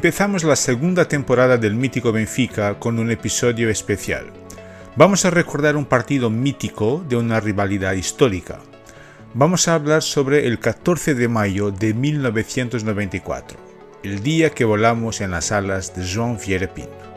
Empezamos la segunda temporada del mítico Benfica con un episodio especial. Vamos a recordar un partido mítico de una rivalidad histórica. Vamos a hablar sobre el 14 de mayo de 1994, el día que volamos en las alas de João Vieira Pinto.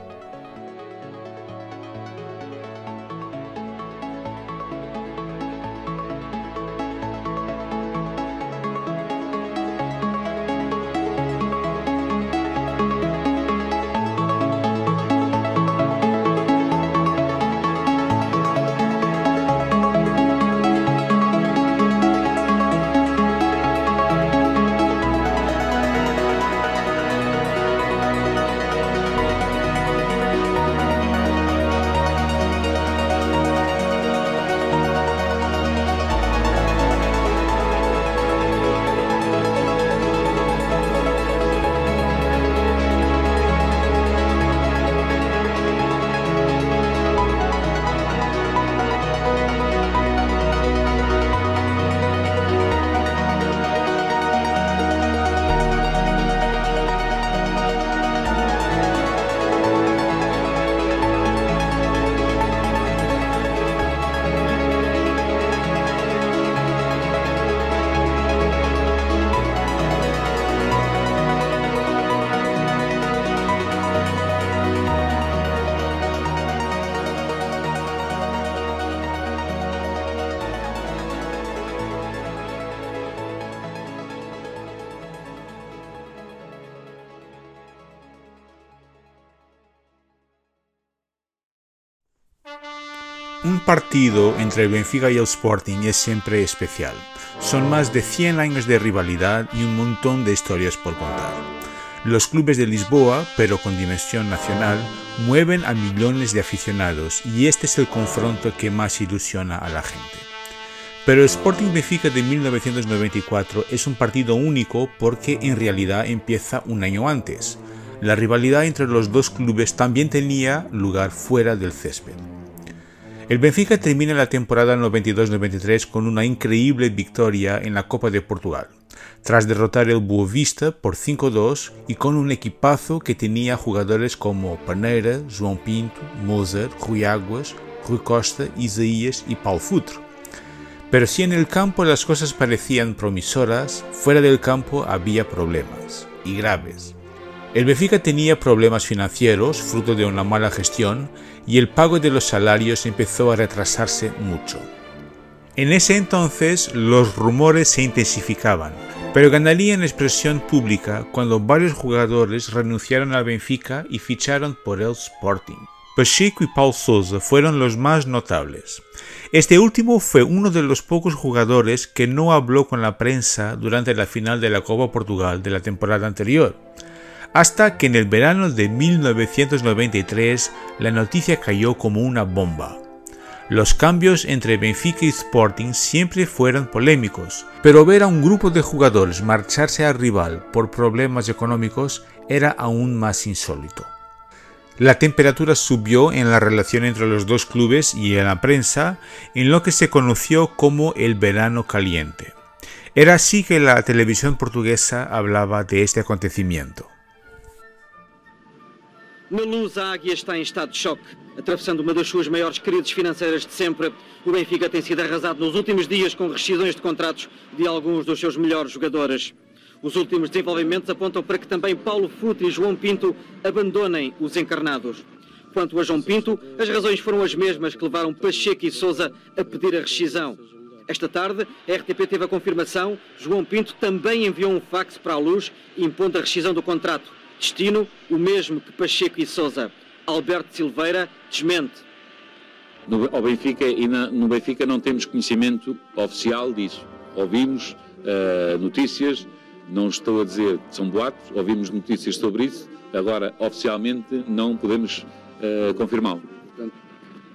Partido entre el Benfica y el Sporting es siempre especial. Son más de 100 años de rivalidad y un montón de historias por contar. Los clubes de Lisboa, pero con dimensión nacional, mueven a millones de aficionados y este es el confronto que más ilusiona a la gente. Pero el Sporting Benfica de 1994 es un partido único porque en realidad empieza un año antes. La rivalidad entre los dos clubes también tenía lugar fuera del césped. El Benfica termina la temporada 92-93 con una increíble victoria en la Copa de Portugal, tras derrotar el Boavista por 5-2 y con un equipazo que tenía jugadores como Paneira, João Pinto, Mozart, Rui Águas, Rui Costa, Isaías y Paulo Futre. Pero si en el campo las cosas parecían promisoras, fuera del campo había problemas, y graves. El Benfica tenía problemas financieros, fruto de una mala gestión, y el pago de los salarios empezó a retrasarse mucho. En ese entonces los rumores se intensificaban, pero ganarían expresión pública cuando varios jugadores renunciaron al Benfica y ficharon por el Sporting. Pacheco y Paul Sousa fueron los más notables. Este último fue uno de los pocos jugadores que no habló con la prensa durante la final de la Copa Portugal de la temporada anterior hasta que en el verano de 1993 la noticia cayó como una bomba. Los cambios entre Benfica y Sporting siempre fueron polémicos, pero ver a un grupo de jugadores marcharse al rival por problemas económicos era aún más insólito. La temperatura subió en la relación entre los dos clubes y en la prensa en lo que se conoció como el verano caliente. Era así que la televisión portuguesa hablaba de este acontecimiento. Na luz, a Águia está em estado de choque. Atravessando uma das suas maiores crises financeiras de sempre, o Benfica tem sido arrasado nos últimos dias com rescisões de contratos de alguns dos seus melhores jogadores. Os últimos desenvolvimentos apontam para que também Paulo Futre e João Pinto abandonem os encarnados. Quanto a João Pinto, as razões foram as mesmas que levaram Pacheco e Souza a pedir a rescisão. Esta tarde, a RTP teve a confirmação, João Pinto também enviou um fax para a luz impondo a rescisão do contrato. Destino, o mesmo que Pacheco e Souza. Alberto Silveira desmente. No, ao Benfica e na, no Benfica não temos conhecimento oficial disso. Ouvimos uh, notícias, não estou a dizer que são boatos, ouvimos notícias sobre isso, agora oficialmente não podemos uh, confirmá-lo.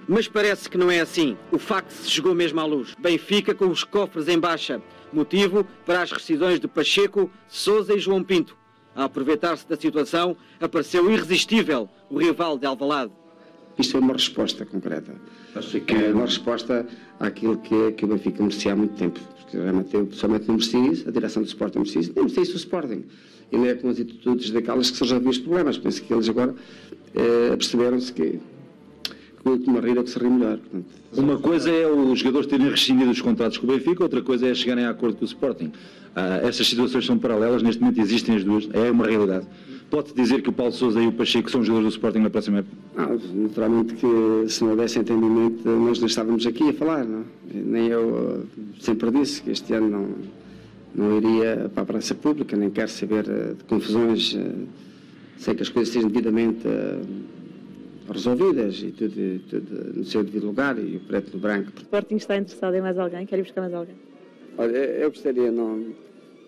Mas parece que não é assim. O fax chegou mesmo à luz. Benfica com os cofres em baixa. Motivo para as rescisões de Pacheco, Souza e João Pinto. A aproveitar-se da situação, apareceu irresistível o rival de Alvalade. Isto é uma resposta concreta. Acho que é uma resposta àquilo que, é, que o Benfica merecia há muito tempo. que realmente eu pessoalmente não preciso, a direção do Sporting não precisa, nem preciso do Sporting. E nem é com as atitudes daquelas que se resolviam os problemas. Penso que eles agora eh, perceberam-se que que o último a rir é que se ri melhor. Portanto, Uma coisa é os jogadores terem rescindido os contratos com o Benfica, outra coisa é chegarem a acordo com o Sporting. Ah, essas situações são paralelas, neste momento existem as duas, é uma realidade. Pode dizer que o Paulo Sousa e o Pacheco são jogadores do Sporting na próxima época? Ah, naturalmente que se não houvesse entendimento nós não estávamos aqui a falar, não? Nem eu eh, sempre disse que este ano não, não iria para a praça pública, nem quero saber eh, de confusões, eh, sei que as coisas estejam devidamente resolvidas e tudo, tudo no seu devido lugar e o preto no branco. O Sporting está interessado em mais alguém? Quer ir buscar mais alguém? Olha, eu gostaria não,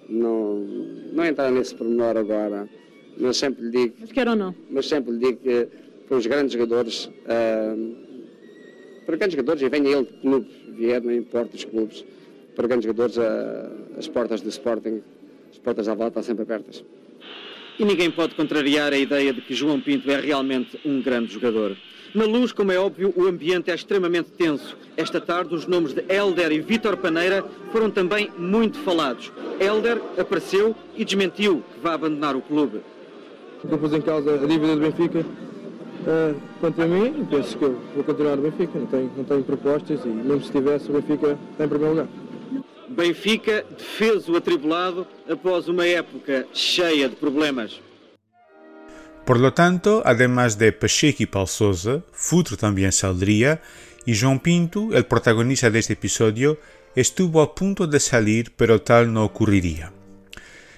não, não entrar nesse pormenor agora, mas sempre lhe digo Mas quer ou não? mas sempre lhe digo que para os grandes jogadores, ah, para grandes jogadores, e venha ele de clube, vier, não importa os clubes, para grandes jogadores, ah, as portas do Sporting, as portas da volta estão sempre abertas. E ninguém pode contrariar a ideia de que João Pinto é realmente um grande jogador. Na luz, como é óbvio, o ambiente é extremamente tenso. Esta tarde, os nomes de Elder e Vítor Paneira foram também muito falados. Elder apareceu e desmentiu que vai abandonar o clube. Estou a pôs em causa a dívida do Benfica. Uh, quanto a mim, penso que eu vou continuar no Benfica, não tenho, não tenho propostas e mesmo se tivesse, o Benfica está em primeiro lugar. Benfica defez o atribulado após uma época cheia de problemas. Por lo tanto, además de Pacheco y Palsosa, Futro también saldría y João Pinto, el protagonista de este episodio, estuvo a punto de salir, pero tal no ocurriría.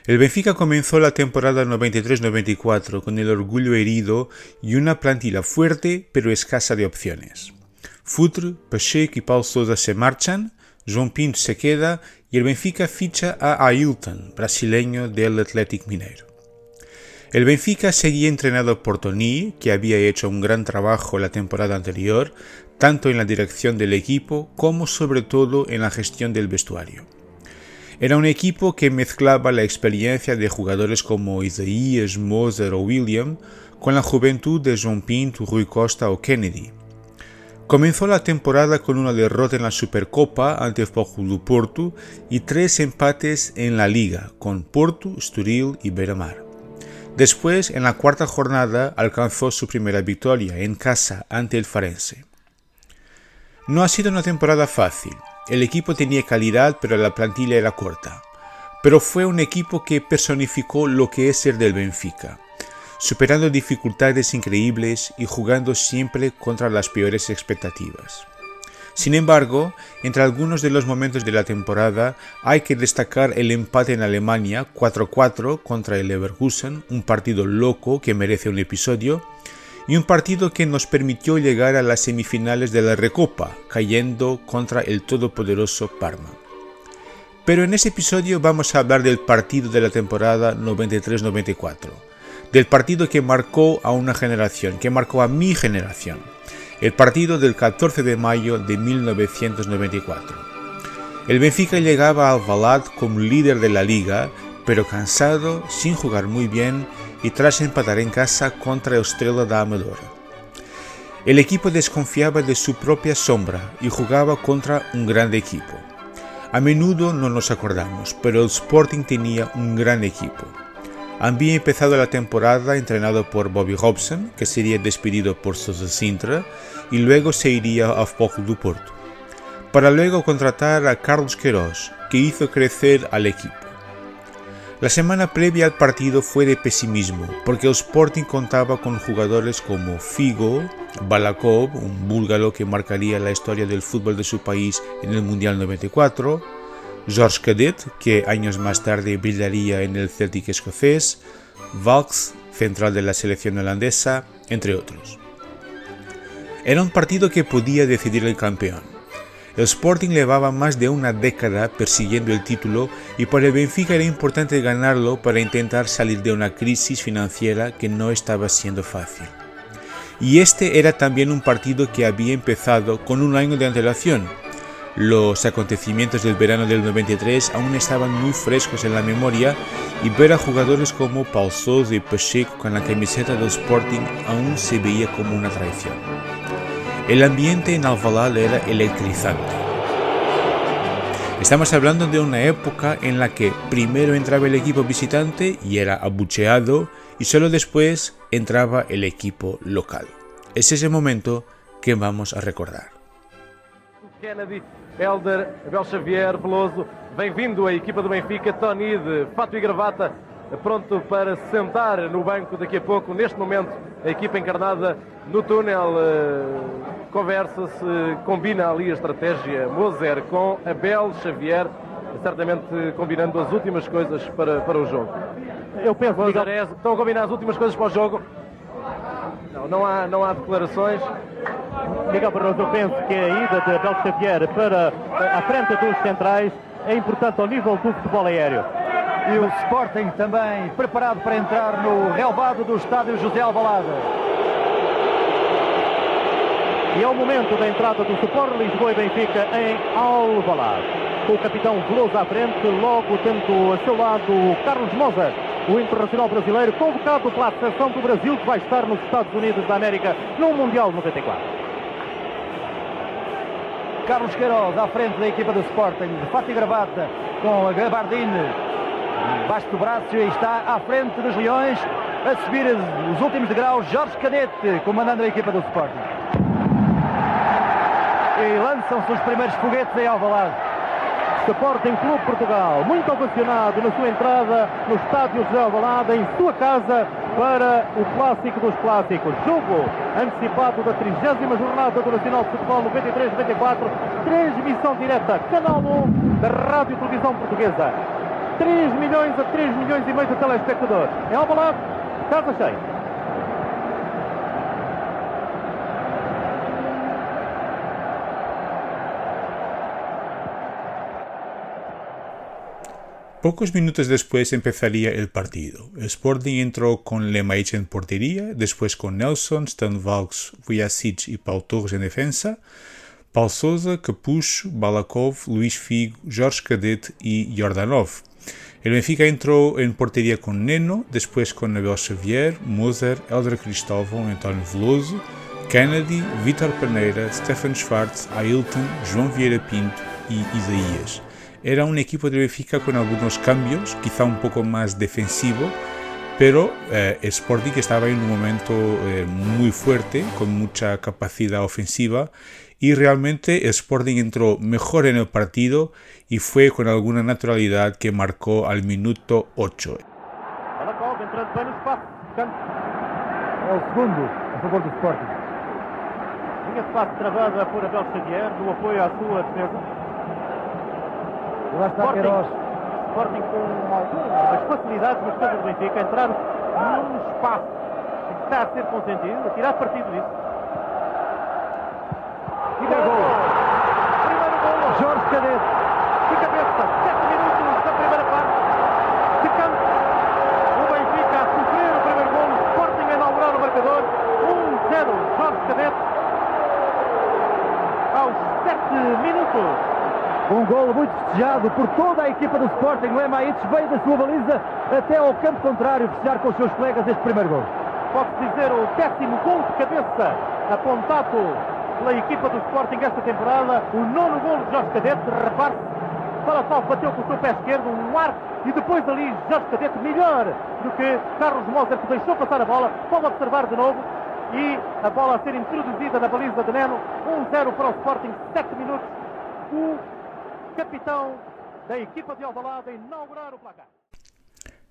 El Benfica comenzó la temporada 93-94 con el orgullo herido y una plantilla fuerte pero escasa de opciones. Futre, Pacheco y Paulo Sousa se marchan, João Pinto se queda y el Benfica ficha a Ailton, brasileño del Atlético Mineiro. El Benfica seguía entrenado por Tony, que había hecho un gran trabajo la temporada anterior, tanto en la dirección del equipo como sobre todo en la gestión del vestuario. Era un equipo que mezclaba la experiencia de jugadores como Isaías, Moser o William con la juventud de João Pinto, Rui Costa o Kennedy. Comenzó la temporada con una derrota en la Supercopa ante do Porto y tres empates en la Liga con Porto, Estoril y Beira-Mar. Después, en la cuarta jornada, alcanzó su primera victoria en casa ante el Farense. No ha sido una temporada fácil. El equipo tenía calidad, pero la plantilla era corta. Pero fue un equipo que personificó lo que es ser del Benfica, superando dificultades increíbles y jugando siempre contra las peores expectativas. Sin embargo, entre algunos de los momentos de la temporada hay que destacar el empate en Alemania 4-4 contra el Leverkusen, un partido loco que merece un episodio, y un partido que nos permitió llegar a las semifinales de la Recopa, cayendo contra el todopoderoso Parma. Pero en ese episodio vamos a hablar del partido de la temporada 93-94, del partido que marcó a una generación, que marcó a mi generación, el partido del 14 de mayo de 1994. El Benfica llegaba a Alvalade como líder de la liga, pero cansado, sin jugar muy bien y tras empatar en casa contra Estrela da Amadora. El equipo desconfiaba de su propia sombra y jugaba contra un grande equipo. A menudo no nos acordamos, pero el Sporting tenía un gran equipo. Había empezado la temporada entrenado por Bobby Robson, que sería despedido por Sousa Sintra, y luego se iría a Fogo do Porto, para luego contratar a Carlos Queiroz, que hizo crecer al equipo. La semana previa al partido fue de pesimismo, porque el Sporting contaba con jugadores como Figo, Balakov, un búlgaro que marcaría la historia del fútbol de su país en el Mundial 94, George Cadet, que años más tarde brillaría en el Celtic escocés, Valks, central de la selección holandesa, entre otros. Era un partido que podía decidir el campeón. El Sporting llevaba más de una década persiguiendo el título y para el Benfica era importante ganarlo para intentar salir de una crisis financiera que no estaba siendo fácil. Y este era también un partido que había empezado con un año de antelación. Los acontecimientos del verano del 93 aún estaban muy frescos en la memoria y ver a jugadores como Paul Sousa y Pacheco con la camiseta del Sporting aún se veía como una traición. El ambiente en Alvalade era electrizante. Estamos hablando de una época en la que primero entraba el equipo visitante y era abucheado y solo después entraba el equipo local. Es ese momento que vamos a recordar. Kennedy, Elder, Abel Xavier, Veloso, bem-vindo à equipa do Benfica, Tony de fato e gravata, pronto para se sentar no banco daqui a pouco. Neste momento, a equipa encarnada no túnel eh, conversa-se, combina ali a estratégia Moser com Abel Xavier, certamente combinando as últimas coisas para, para o jogo. Eu penso, Miguel... Moser, estão a combinar as últimas coisas para o jogo? Não, não há, não há declarações. Miguel Barroso, eu penso que a ida de Abel Xavier para a frente dos centrais é importante ao nível do futebol aéreo. E o Sporting também preparado para entrar no relvado do estádio José Alvalade. E é o momento da entrada do Sport Lisboa e Benfica em Alvalade. Com o capitão Veloso à frente, logo tendo a seu lado Carlos Moza, o internacional brasileiro, convocado pela Seleção do Brasil, que vai estar nos Estados Unidos da América no Mundial 94. Carlos Queiroz à frente da equipa do Sporting, de fato e gravata, com a gabardine baixo do braço e está à frente dos Leões, a subir os últimos degraus, Jorge Cadete, comandando a equipa do Sporting. E lançam-se os primeiros foguetes em Alvalade. Sporting Clube Portugal, muito ovacionado na sua entrada no estádio José Alvalade, em sua casa, para o clássico dos clássicos. Jogo antecipado da 30 jornada do Nacional de Futebol 93-94, transmissão direta, canal 1 da Rádio Televisão Portuguesa. 3 milhões a 3 milhões e meio de telespectadores. Em Alvalade, casa cheia. Pocos minutos después empezaría el partido. Sporting entró con Lemaitre en portería, después con Nelson, Stan Valks, Vujicic y Paul Torres en defensa, Paul Souza, Capucho, Balakov, Luis Figo, Jorge Cadet y Jordanov. El Benfica entró en portería con Neno, después con Abel Xavier, Moser, Elder Cristóvão, António Veloso, Kennedy, Vitor Paneira, Stefan Schwartz, Ailton, João Vieira Pinto y Isaías. Era un equipo de Benfica con algunos cambios, quizá un poco más defensivo, pero eh, Sporting estaba en un momento eh, muy fuerte, con mucha capacidad ofensiva, y realmente Sporting entró mejor en el partido y fue con alguna naturalidad que marcó al minuto 8. Defesa. Lá está Queiroz. Sporting com algumas facilidades nos defesa do Benfica, entrar num espaço que está a ser consentido, a tirar partido disso. E dá gol. Primeiro gol. Jorge Cadete. De cabeça, 7 minutos da primeira parte. De campo, o Benfica a sofrer o primeiro gol, o Sporting a inaugurar o marcador. 1-0, Jorge Cadete. Aos 7 minutos. Um gol muito festejado por toda a equipa do Sporting. O Emaítes veio da sua baliza até ao campo contrário festejar com os seus colegas este primeiro gol. Pode-se dizer o décimo gol de cabeça apontado pela equipa do Sporting esta temporada. O nono gol de Jorge Cadete, reparte Salasov bateu com o seu pé esquerdo, um arco, e depois ali Jorge Cadete melhor do que Carlos Moser, que deixou passar a bola. Pode observar de novo. E a bola a ser introduzida na baliza de Neno. 1-0 para o Sporting, 7 minutos. Capitão da equipa de Alvalade a inaugurar o placar.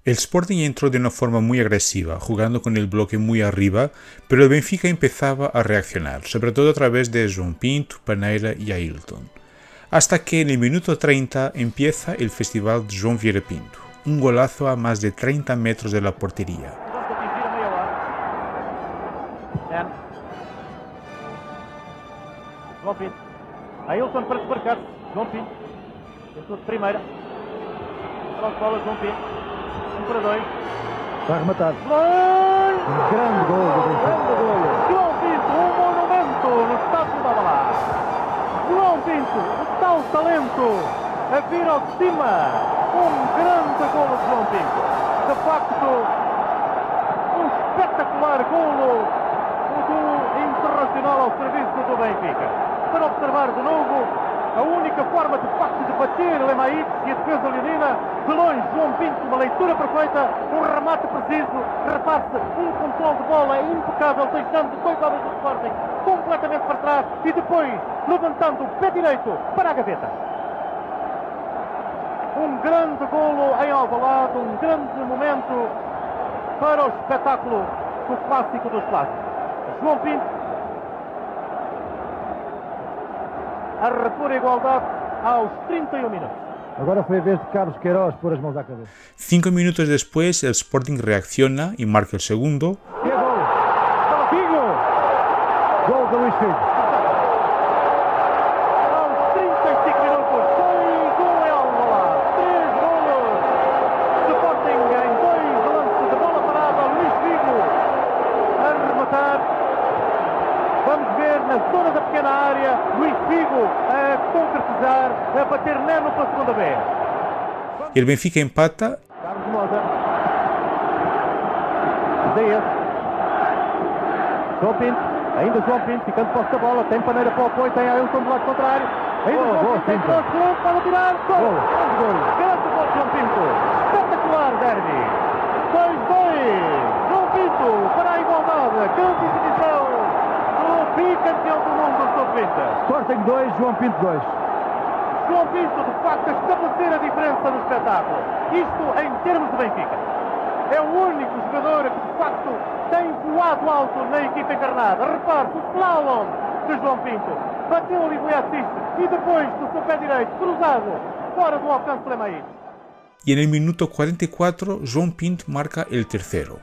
El Sporting entró de una forma muy agresiva, jugando con el bloque muy arriba, pero el Benfica empezaba a reaccionar, sobre todo a través de João Pinto, Paneira y Ailton. Hasta que en el minuto 30 empieza el festival de João Vieira Pinto, un golazo a más de 30 metros de la portería. João Pinto. Ailton para desmarcar. João Pinto. Tentou de primeira. Os bolas, João Pinto. Um para dois. Está rematado. Gol! Um grande gol do Benfica. Grande golo. João Pinto, um monumento no estádio da Balá. João Pinto, o tal talento a vir ao de cima. Um grande golo de João Pinto. De facto, um espetacular golo do Internacional ao serviço do Benfica. Para observar de novo, a única forma de facto de bater Lemaíte e a defesa leonina. De longe, João Pinto, uma leitura perfeita, um remate preciso, reparte um controle de bola impecável, deixando dois homens do Sporting completamente para trás e depois levantando o pé direito para a gaveta. Um grande golo em Alvalade, um grande momento para o espetáculo do clássico dos clássicos. João Pinto a repor a igualdade aos 31 minutos. Agora foi a vez de Carlos Queiroz pôr as mãos à cabeça. Cinco minutos después, el Sporting reacciona y marca el segundo. E é gol! Figo! Gol do Luís Figo. El Benfica empata Carlos Moza. Zé. João Pinto. Ainda João Pinto ficando posse da bola. Tem paneira para o apoio. Tem Ailton do lado contrário. Ainda Boa, João boa, Pinto. Tem Pinto. Gol, Pode tirar. Gol. Gol. Grande gol. Grande gol de João Pinto. Espetacular derby. 2-2. João Pinto para a igualdade. Grande exibição do bicampeão do mundo sub-20. Sporting 2, João Pinto 2. João Pinto, de facto, a estabelecer a diferença no espetáculo. Isto em termos de Benfica. É o único jogador que, de facto, tem voado alto na equipa encarnada. Repare, o slalom de João Pinto. Bateu ali o assiste e depois, do seu pé direito, cruzado, fora do alcance do Lemaí. y en el minuto 44 João Pinto marca el tercero.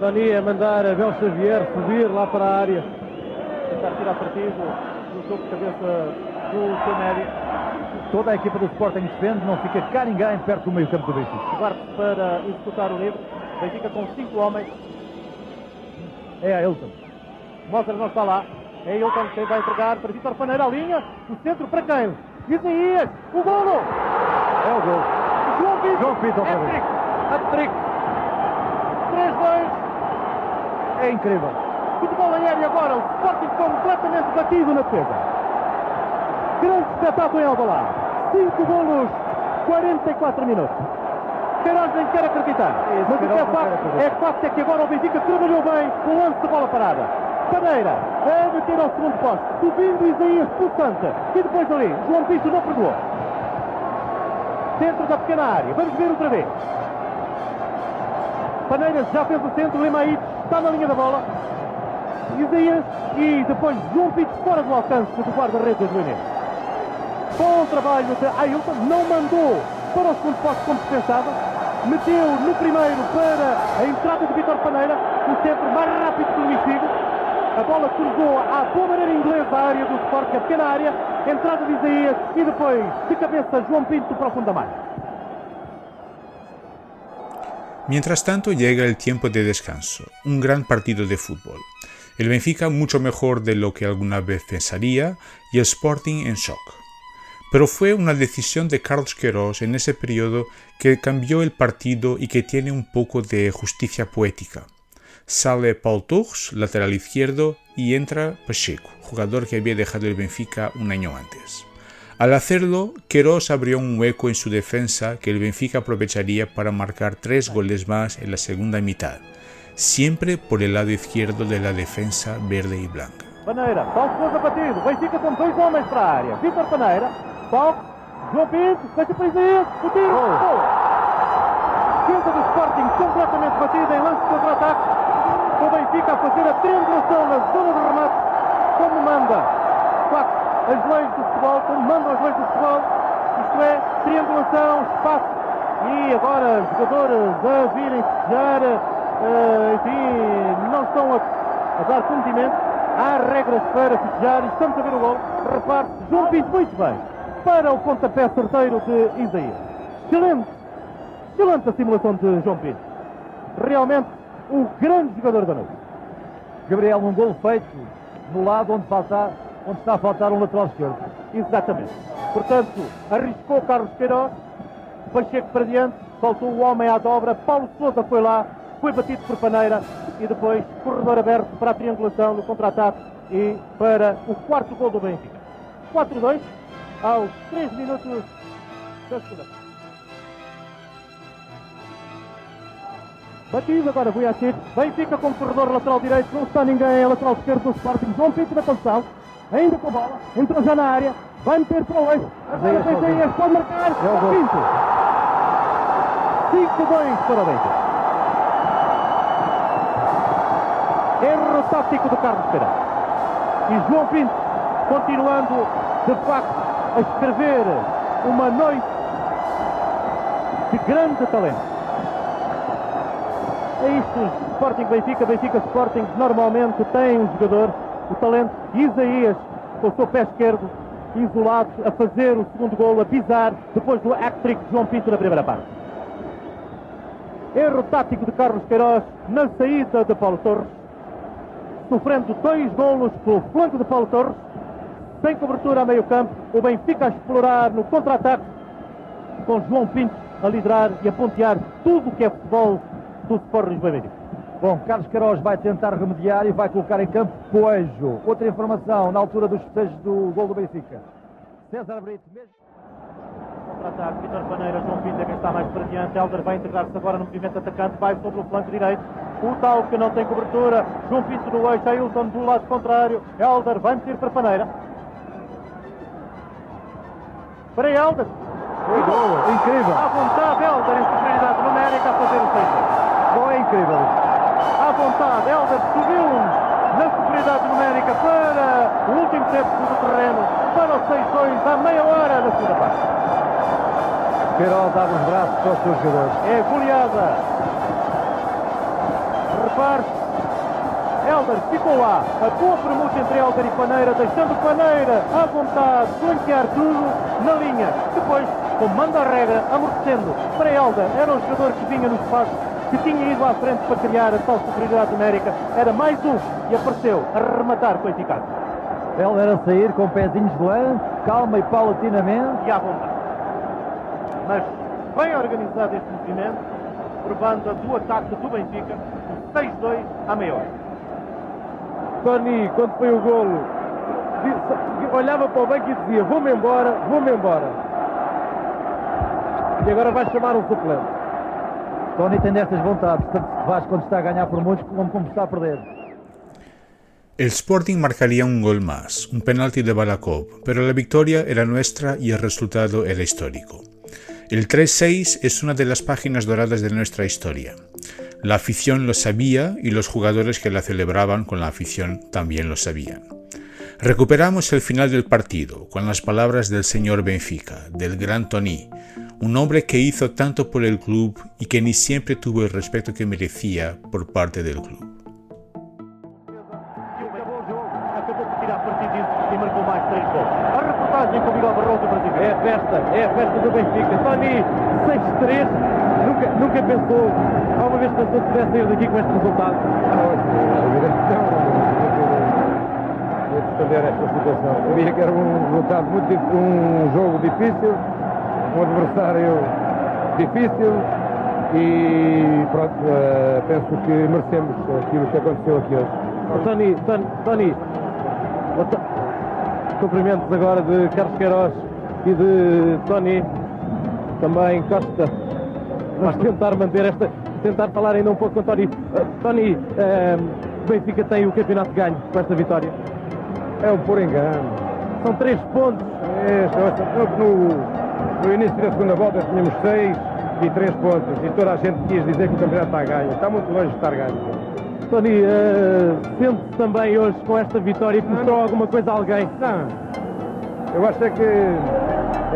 Tony a mandar Abel Xavier subir lá para a área. Tentar tirar partido do jogo de cabeça do seu médio. Toda a equipa do Sporting defende, não fica cá ninguém perto do meio campo do Benfica. Guarde para executar o livre. Benfica com cinco homens. É a Elton. Mostra não está lá. É Hilton que vai entregar para Vitor Paneira a linha. O centro para quem? Isaías. O golo. É o gol. João Pinto. João Pinto outra vez. Hat-trick. Hat-trick. 3-2. É incrível. Futebol aéreo agora. O Sporting completamente batido na defesa. Grande espetáculo em Alvalade. 5 golos, 44 minutos. Queiroz nem quer acreditar. Esse Mas o que é facto, é facto é que agora o Benfica trabalhou bem o lance de bola parada. Paneira a meter ao segundo posto, subindo Isaías pulsante. E depois ali, João Pinto não perdoou. Centro da pequena área. Vamos ver outra vez. Paneiras já fez o centro, Lemaíte está na linha da bola. E depois Pinto fora do alcance do guarda-redes Inês. Bom trabalho de Ailton, não mandou para o segundo posto como se pensava. Meteu no primeiro para a entrada de Vitor Paneira, o centro mais rápido que o Luís Figo. A bola cruzou à boa maneira inglesa a área do Sport, a pequena área. Entrada de Isaías e depois de cabeça João Pinto para o fundo da malha. Mientras tanto llega el tiempo de descanso, un gran partido de fútbol. El Benfica mucho mejor de lo que alguna vez pensaría y el Sporting en shock. Pero fue una decisión de Carlos Queiroz en ese periodo que cambió el partido y que tiene un poco de justicia poética. Sale Paul Tours, lateral izquierdo, y entra Pacheco, jugador que había dejado el Benfica un año antes. Al hacerlo, Queiroz abrió un hueco en su defensa que el Benfica aprovecharía para marcar tres goles más en la segunda mitad, siempre por el lado izquierdo de la defensa verde y blanca. Paneira, Paulo Sousa batido, Benfica com dois homens para a área. Vitor Paneira, Paulo, João Pinto, fecha para Isaías, o tiro, gol. Defesa do Sporting completamente batida em lance de contra-ataque. O Benfica a fazer a triangulação na zona de remate, como manda, de facto, as leis do futebol, como mandam as leis do futebol. Isto é, triangulação, espaço. E agora jogadores a virem festejar, eh, enfim, não estão a, a dar cumprimento. Há regras para festejar e estamos a ver o gol. Repare, João Pinto muito bem para o pontapé certeiro de Isaías. Excelente, excelente a simulação de João Pinto. Realmente o grande jogador da noite. Gabriel, um gol feito no lado onde, falta, onde está a faltar um lateral esquerdo. Exatamente. Portanto, arriscou Carlos Queiroz, Pacheco para diante, faltou o homem à dobra, Paulo Souza foi lá, foi batido por Paneira e depois corredor aberto para a triangulação no contra-ataque e para o quarto gol do Benfica. 4-2 aos 3 minutos da segunda. Batido agora Guiachit. Benfica como corredor lateral direito. Não está ninguém. É lateral esquerdo do Sporting. João Pinto na condição. Ainda com a bola. Entrou já na área. Vai meter para o eixo. Agora tem. Pode marcar. Pinto. 5-2 para o Benfica. Erro tático do Carlos Pereira. E João Pinto continuando de facto a escrever uma noite de grande talento. É isto, Sporting Benfica, Benfica Sporting normalmente tem um jogador, o talento Isaías, com o seu pé esquerdo, isolado, a fazer o segundo gol, a pisar, depois do hat-trick de João Pinto na primeira parte. Erro tático de Carlos Queiroz na saída de Paulo Torres, sofrendo dois golos pelo flanco de Paulo Torres, sem cobertura a meio campo, o Benfica a explorar no contra-ataque, com João Pinto a liderar e a pontear tudo o que é futebol do Sport Lisboa. Bom, Carlos Queiroz vai tentar remediar e vai colocar em campo Poejo. Outra informação na altura dos festejos do gol do Benfica. César Brito, mesmo. Contra-ataque, Vitor Paneira, João Pinto é quem está mais para diante. Helder vai integrar-se agora no movimento atacante, vai sobre o flanco direito. O tal que não tem cobertura, João Pinto no eixo, Ailton do lado contrário. Helder vai meter para Paneira. Para Helder. Gol, incrível. À vontade, Helder, em superioridade numérica a fazer o 6 Gol é incrível. À vontade, Helder subiu na superioridade numérica para o último tempo do terreno, para o 6-2, à meia hora da segunda parte. Queiroz abre os braços para os seus jogadores. É goleada. Repare-se. Helder ficou lá. A boa permuta entre Helder e Paneira, deixando Paneira à vontade, flanquear tudo na linha. Depois, comanda a regra, amortecendo para Helder. Era um jogador que vinha no espaço, que tinha ido à frente para criar a tal superioridade numérica. Era mais um e apareceu a rematar com eficácia. Helder a sair com pezinhos de lã, calma e paulatinamente. E à vontade. Mas bem organizado este movimento, provando do ataque do Benfica, o 6-2 à meia hora. Tony, quando foi o golo, disse- olhava para o banco e dizia: Vou-me embora, vou-me embora. E agora vai chamar um suplente. Tony tem destas vontades, tanto se faz quando está a ganhar por muitos como quando está a perder. El Sporting marcaría un gol más, un penalti de Balakov, pero la victoria era nuestra y el resultado era histórico. El 3-6 es una de las páginas doradas de nuestra historia. La afición lo sabía y los jugadores que la celebraban con la afición también lo sabían. Recuperamos el final del partido con las palabras del señor Benfica, del gran Tony, un hombre que hizo tanto por el club y que ni siempre tuvo el respeto que merecía por parte del club. 6-3, nunca, nunca pensou, alguma vez pensou que pudesse sair daqui com este resultado? defender esta situação. Sabia que era um resultado muito um jogo difícil, um adversário difícil e pronto, eh, penso que merecemos aquilo que aconteceu aqui hoje. Oh, Tony, Tony, Tony cumprimentos agora de Carlos Queiroz e de Tony, também Costa. Vamos tentar manter esta, tentar falar ainda um pouco com Tony. Uh, Tony, eh, o Benfica tem o campeonato ganho com esta vitória. É um por engano. São três pontos. É, no, no- início da segunda volta tínhamos seis e três pontos e toda a gente quis dizer que o campeonato está a ganho. Está muito longe de estar ganho. Tony, eh, sente-se também hoje com esta vitória que mostrou alguma coisa a alguém? Não. Eu acho é que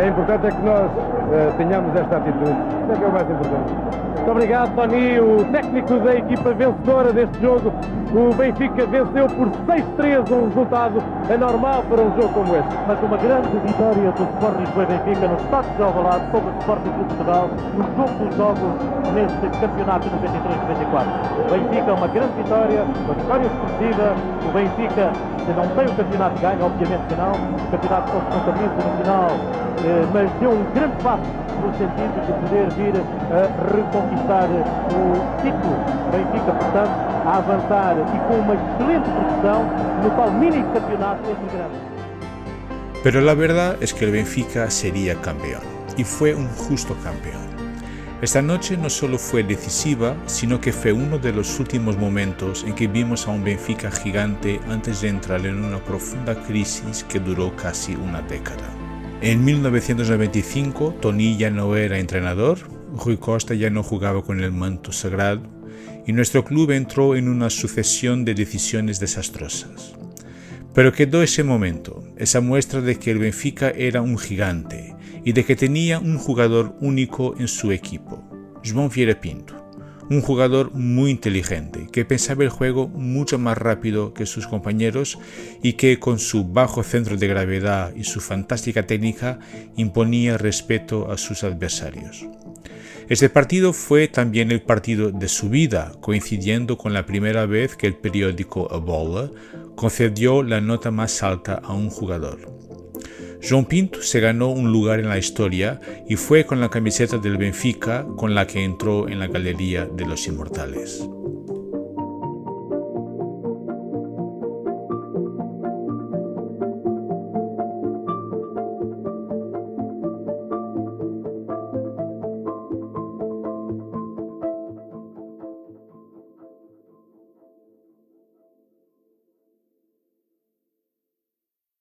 é importante é que nós eh, tenhamos esta atitude. Isso é que é o mais importante. Muito obrigado, Tony, o técnico da equipa vencedora deste jogo. O Benfica venceu por 6-3, um resultado anormal para um jogo como este. Mas uma grande vitória do Sport Lisboa Benfica no estádio de Alvalade sobre o Sporting Clube de Portugal no jogo dos jogos neste campeonato 93-94. O Benfica uma grande vitória, uma vitória expressiva. O Benfica não tem o campeonato ganho, obviamente que não. O campeonato se contabiliza no final, eh, mas deu um grande passo no sentido de poder vir a reconquistar o título. Benfica, portanto, a avançar e com uma excelente produção no mini campeonato entre grandes. Pero la verdad es que el Benfica sería campeón, y fue un justo campeón. Esta noche no solo fue decisiva, sino que fue uno de los últimos momentos en que vimos a un Benfica gigante antes de entrar en una profunda crisis que duró casi una década. En 1995, Tony ya no era entrenador, Rui Costa ya no jugaba con el manto sagrado y nuestro club entró en una sucesión de decisiones desastrosas. Pero quedó ese momento, esa muestra de que el Benfica era un gigante y de que tenía un jugador único en su equipo, João Vieira Pinto, un jugador muy inteligente que pensaba el juego mucho más rápido que sus compañeros y que con su bajo centro de gravedad y su fantástica técnica imponía respeto a sus adversarios. Este partido fue también el partido de su vida, coincidiendo con la primera vez que el periódico A Bola concedió la nota más alta a un jugador. João Pinto se ganó un lugar en la historia y fue con la camiseta del Benfica con la que entró en la Galería de los Inmortales.